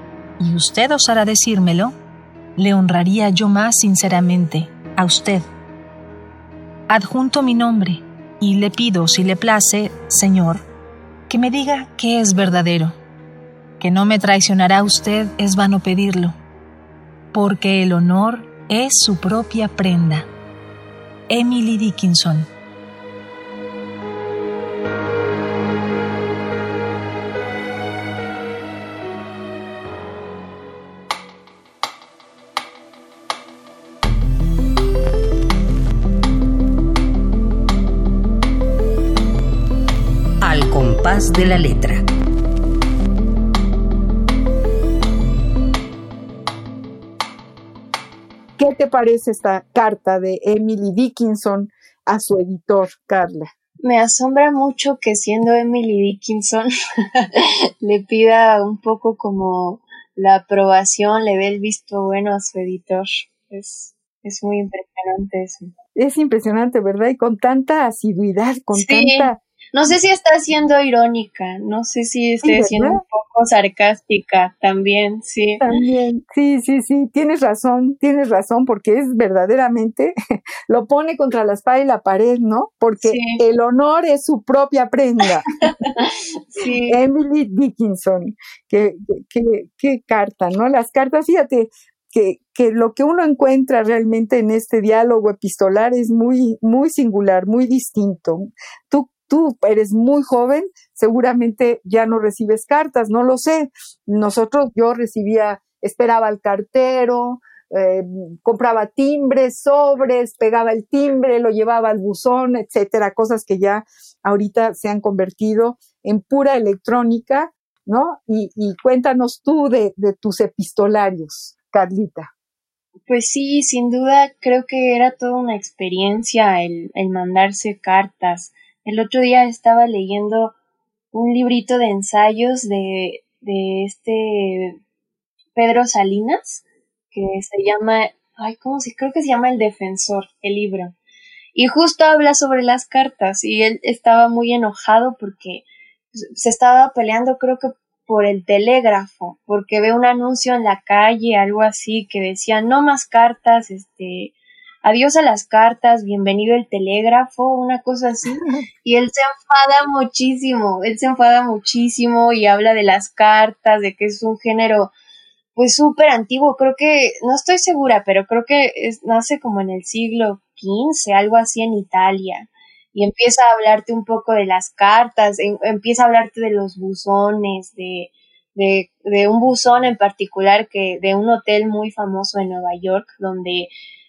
[SPEAKER 4] y usted osara decírmelo, le honraría yo más sinceramente a usted. Adjunto mi nombre y le pido, si le place, Señor, que me diga qué es verdadero que no me traicionará usted es vano pedirlo, porque el honor es su propia prenda. Emily Dickinson
[SPEAKER 6] Al compás de la letra.
[SPEAKER 2] ¿Qué te parece esta carta de Emily Dickinson a su editor, Carla?
[SPEAKER 1] Me asombra mucho que siendo Emily Dickinson le pida un poco como la aprobación, le dé el visto bueno a su editor. Es, es muy impresionante eso.
[SPEAKER 2] Es impresionante, ¿verdad? Y con tanta asiduidad, con tanta
[SPEAKER 1] no sé si está siendo irónica, no sé si esté siendo un poco sarcástica también, sí.
[SPEAKER 2] También, sí, sí, sí, tienes razón, tienes razón, porque es verdaderamente, lo pone contra la espada y la pared, ¿no? Porque el honor es su propia prenda. sí. Emily Dickinson, qué, qué, carta, ¿no? Las cartas, fíjate, que, que, lo que uno encuentra realmente en este diálogo epistolar es muy, muy singular, muy distinto. Tú tú eres muy joven, seguramente ya no recibes cartas, no lo sé. Nosotros, yo recibía, esperaba al cartero, eh, compraba timbres, sobres, pegaba el timbre, lo llevaba al buzón, etcétera, cosas que ya ahorita se han convertido en pura electrónica, ¿no? Y, cuéntanos tú de, tus epistolarios, Carlita.
[SPEAKER 1] Pues sí, sin duda creo que era toda una experiencia el, el mandarse cartas. El otro día estaba leyendo un librito de ensayos de, de este Pedro Salinas, que se llama, ay, ¿cómo se? Creo que se llama El Defensor, el libro. Y justo habla sobre las cartas y él estaba muy enojado porque se estaba peleando, creo que por el telégrafo, porque ve un anuncio en la calle, algo así, que decía no más cartas, este, adiós a las cartas, bienvenido el telégrafo, una cosa así. Y él se enfada muchísimo, él se enfada muchísimo y habla de las cartas, de que es un género pues súper antiguo, creo que, no estoy segura, pero creo que es, nace como en el siglo XV, algo así en Italia. Y empieza a hablarte un poco de las cartas, empieza a hablarte de los buzones, de, de, de un buzón en particular que, de un hotel muy famoso en Nueva York, donde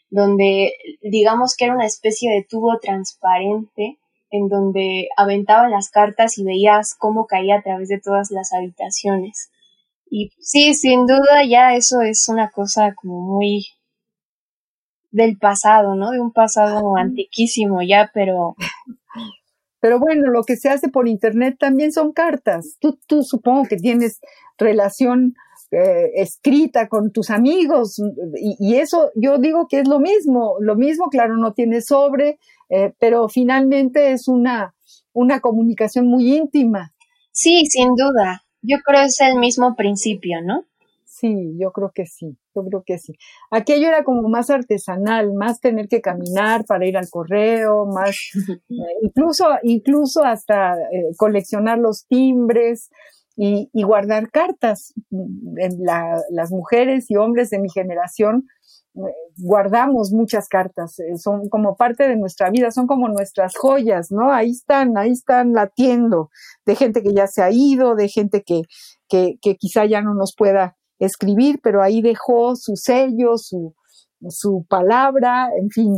[SPEAKER 1] donde digamos que era una especie de tubo transparente en donde aventaban las cartas y veías cómo caía a través de todas las habitaciones. Y sí, sin duda ya eso es una cosa como muy del pasado, ¿no? De un pasado antiquísimo ya, pero...
[SPEAKER 2] Pero bueno, lo que se hace por internet también son cartas. Tú, tú supongo que tienes relación eh, escrita con tus amigos y, eso yo digo que es lo mismo, lo mismo, claro, no tiene sobre, eh, pero finalmente es una, una comunicación muy íntima.
[SPEAKER 1] Sí, sin duda. Yo creo que es el mismo principio, ¿no?
[SPEAKER 2] Sí, yo creo que sí. yo creo que sí. Aquello era como más artesanal, más tener que caminar para ir al correo, más, eh, incluso, incluso hasta coleccionar los timbres y, guardar cartas. las mujeres y hombres de mi generación eh, guardamos muchas cartas, son como parte de nuestra vida, son como nuestras joyas, ¿no? Ahí están, ahí están latiendo, de gente que ya se ha ido, de gente que, que, que quizá ya no nos pueda escribir, pero ahí dejó su sello, su, su palabra, en fin.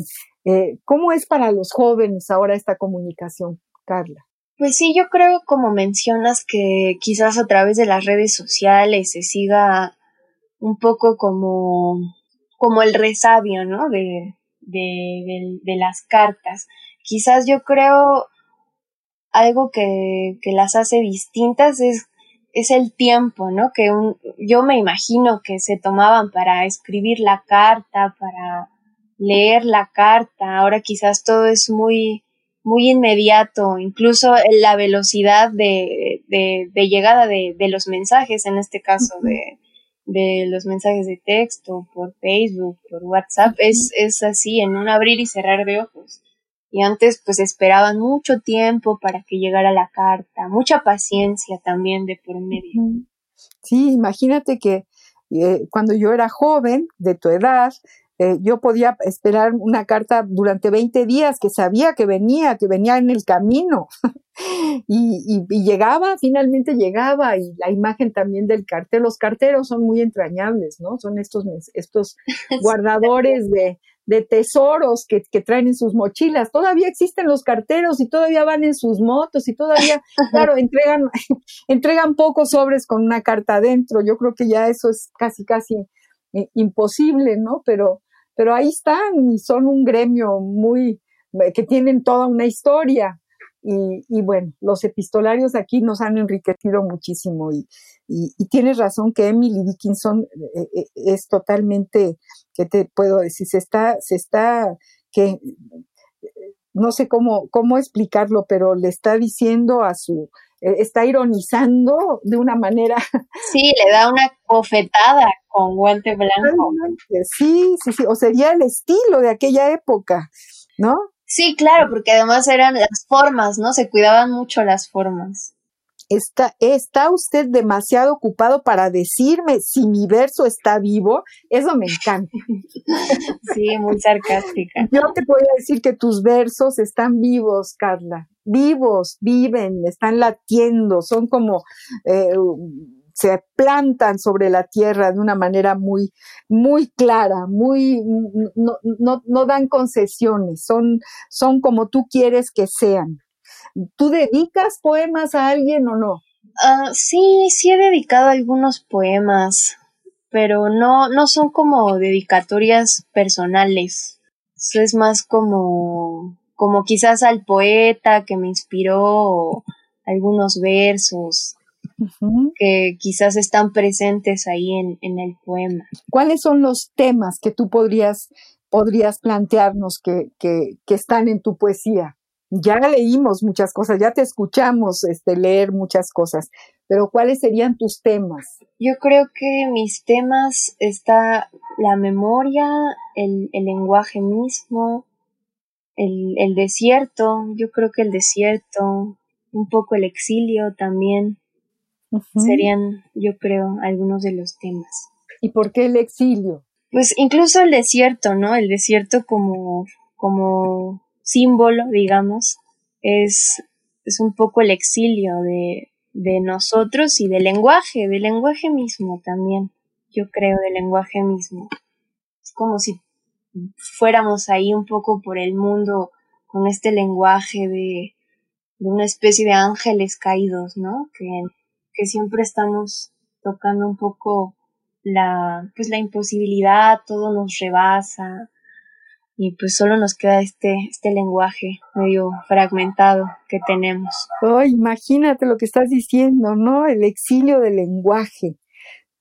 [SPEAKER 2] Eh, ¿Cómo es para los jóvenes ahora esta comunicación, Carla?
[SPEAKER 1] Pues sí, yo creo, como mencionas, que quizás a través de las redes sociales se siga un poco como, como el resabio, ¿no? De, de, de, las cartas. Quizás yo creo algo que, que las hace distintas es es el tiempo, ¿no? Que un, yo me imagino que se tomaban para escribir la carta, para leer la carta. Ahora quizás todo es muy, muy inmediato, incluso la velocidad de, de, de llegada de, de, los mensajes, en este caso de, de los mensajes de texto por Facebook, por WhatsApp, es, es así, en un abrir y cerrar de ojos. Y antes pues esperaban mucho tiempo para que llegara la carta, mucha paciencia también de por medio.
[SPEAKER 2] Sí, imagínate que eh, cuando yo era joven, de tu edad, eh, yo podía esperar una carta durante 20 días que sabía que venía, que venía en el camino. y, y, llegaba, finalmente llegaba, y la imagen también del cartel. Los carteros son muy entrañables, ¿no? Son estos, estos guardadores de, de tesoros que, que, traen en sus mochilas. Todavía existen los carteros y todavía van en sus motos y todavía, claro, entregan, entregan pocos sobres con una carta adentro. Yo creo que ya eso es casi, casi eh, imposible, ¿no? Pero, pero ahí están y son un gremio muy, eh, que tienen toda una historia. Y, bueno, los epistolarios aquí nos han enriquecido muchísimo y, tienes razón que Emily Dickinson eh, eh, es totalmente, ¿qué te puedo decir? Se está, se está, que no sé cómo, cómo explicarlo, pero le está diciendo a su, está ironizando de una manera.
[SPEAKER 1] Sí, le da una bofetada con guante blanco.
[SPEAKER 2] Sí, sí, sí, o sería el estilo de aquella época, ¿no?
[SPEAKER 1] Sí, claro, porque además eran las formas, ¿no? Se cuidaban mucho las formas.
[SPEAKER 2] Está, ¿Está usted demasiado ocupado para decirme si mi verso está vivo? Eso me encanta.
[SPEAKER 1] Sí, muy sarcástica.
[SPEAKER 2] Yo te voy a decir que tus versos están vivos, Carla. Vivos, viven, están latiendo, son como eh, se plantan sobre la tierra de una manera muy, muy clara, muy, no, no, no dan concesiones, son, son como tú quieres que sean. ¿Tú dedicas poemas a alguien o no?
[SPEAKER 1] Uh, sí, sí he dedicado algunos poemas, pero no, no son como dedicatorias personales. Eso es más como, como quizás al poeta que me inspiró algunos versos que quizás están presentes ahí en, en, el poema.
[SPEAKER 2] ¿Cuáles son los temas que tú podrías, podrías plantearnos que, que, que están en tu poesía? Ya leímos muchas cosas, ya te escuchamos este, leer muchas cosas, pero ¿cuáles serían tus temas?
[SPEAKER 1] Yo creo que mis temas está la memoria, el, el lenguaje mismo, el, el, desierto, yo creo que el desierto, un poco el exilio también, serían, yo creo, algunos de los temas.
[SPEAKER 2] ¿Y por qué el exilio?
[SPEAKER 1] Pues incluso el desierto, ¿no? El desierto como, como símbolo, digamos, es, es un poco el exilio de, de nosotros y del lenguaje, del lenguaje mismo también, yo creo, del lenguaje mismo. Es como si fuéramos ahí un poco por el mundo con este lenguaje de, de una especie de ángeles caídos, ¿no? Que, que siempre estamos tocando un poco la, pues la imposibilidad, todo nos rebasa, y pues solo nos queda este, este lenguaje medio fragmentado que tenemos.
[SPEAKER 2] Oh, imagínate lo que estás diciendo, ¿no? El exilio del lenguaje,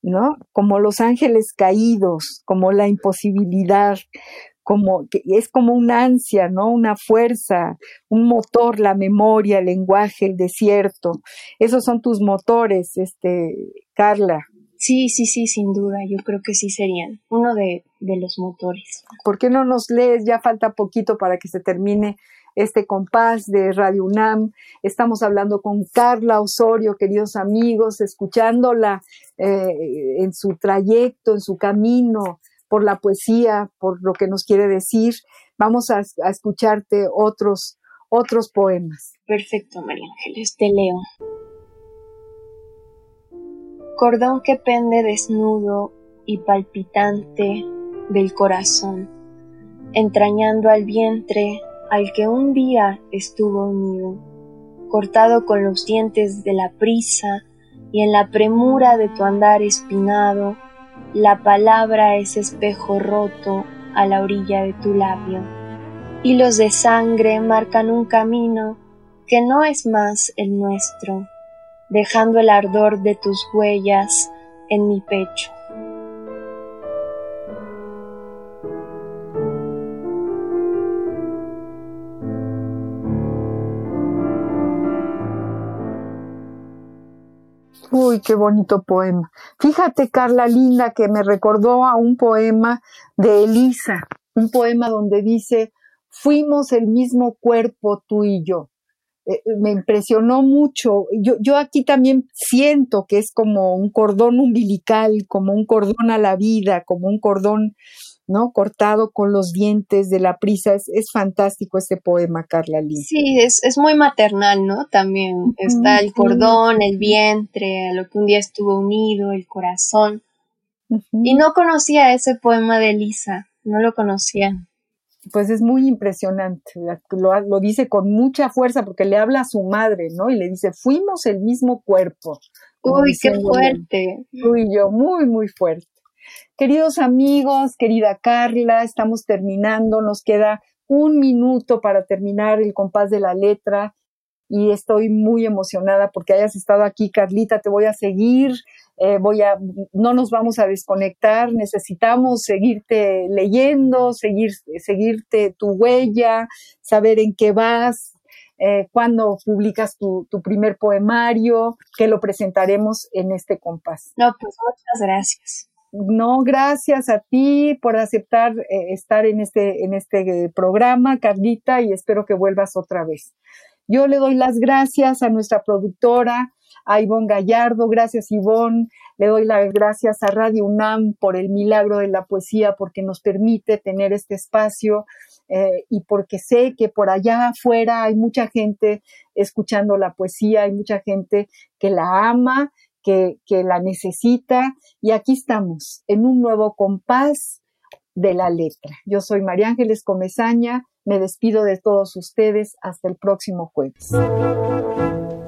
[SPEAKER 2] ¿no? Como los ángeles caídos, como la imposibilidad, como que es como una ansia, ¿no? Una fuerza, un motor, la memoria, el lenguaje, el desierto. Esos son tus motores, este, Carla.
[SPEAKER 1] Sí, sí, sí, sin duda. Yo creo que sí serían uno de, de los motores.
[SPEAKER 2] ¿Por qué no nos lees? Ya falta poquito para que se termine este compás de Radio UNAM. Estamos hablando con Carla Osorio, queridos amigos, escuchándola eh, en su trayecto, en su camino por la poesía, por lo que nos quiere decir. Vamos a, a escucharte otros, otros poemas.
[SPEAKER 1] Perfecto, María Ángeles, te leo. Cordón que pende desnudo y palpitante del corazón, entrañando al vientre al que un día estuvo unido, cortado con los dientes de la prisa y en la premura de tu andar espinado, la palabra es espejo roto a la orilla de tu labio. Hilos de sangre marcan un camino que no es más el nuestro, dejando el ardor de tus huellas en mi pecho.
[SPEAKER 2] Uy, qué bonito poema. Fíjate, Carla Linda, que me recordó a un poema de Elisa, un poema donde dice, fuimos el mismo cuerpo tú y yo. Eh, me impresionó mucho. Yo, yo aquí también siento que es como un cordón umbilical, como un cordón a la vida, como un cordón ¿no? Cortado con los dientes de la prisa. Es, es fantástico este poema, Carla Lee.
[SPEAKER 1] Sí, es, es muy maternal, ¿no? También está el cordón, el vientre, lo que un día estuvo unido, el corazón. Y no conocía ese poema de Elisa, no lo conocía.
[SPEAKER 2] Pues es muy impresionante, lo, lo dice con mucha fuerza porque le habla a su madre, ¿no? Y le dice, fuimos el mismo cuerpo.
[SPEAKER 1] Uy, qué fuerte.
[SPEAKER 2] Tú y yo, muy, muy fuerte. Queridos amigos, querida Carla, estamos terminando, nos queda un minuto para terminar el compás de la letra y estoy muy emocionada porque hayas estado aquí, Carlita, te voy a seguir, eh, voy a, no nos vamos a desconectar, necesitamos seguirte leyendo, seguir, seguirte tu huella, saber en qué vas, eh, cuando publicas tu, tu, primer poemario, que lo presentaremos en este compás.
[SPEAKER 1] No, pues muchas gracias.
[SPEAKER 2] No, gracias a ti por aceptar eh, estar en este, en este programa, Carlita, y espero que vuelvas otra vez. Yo le doy las gracias a nuestra productora, a Ivonne Gallardo, gracias Ivonne, le doy las gracias a Radio UNAM por el milagro de la poesía, porque nos permite tener este espacio eh, y porque sé que por allá afuera hay mucha gente escuchando la poesía, hay mucha gente que la ama que, la necesita y aquí estamos en un nuevo compás de la letra. Yo soy María Ángeles Comezaña, me despido de todos ustedes hasta el próximo jueves.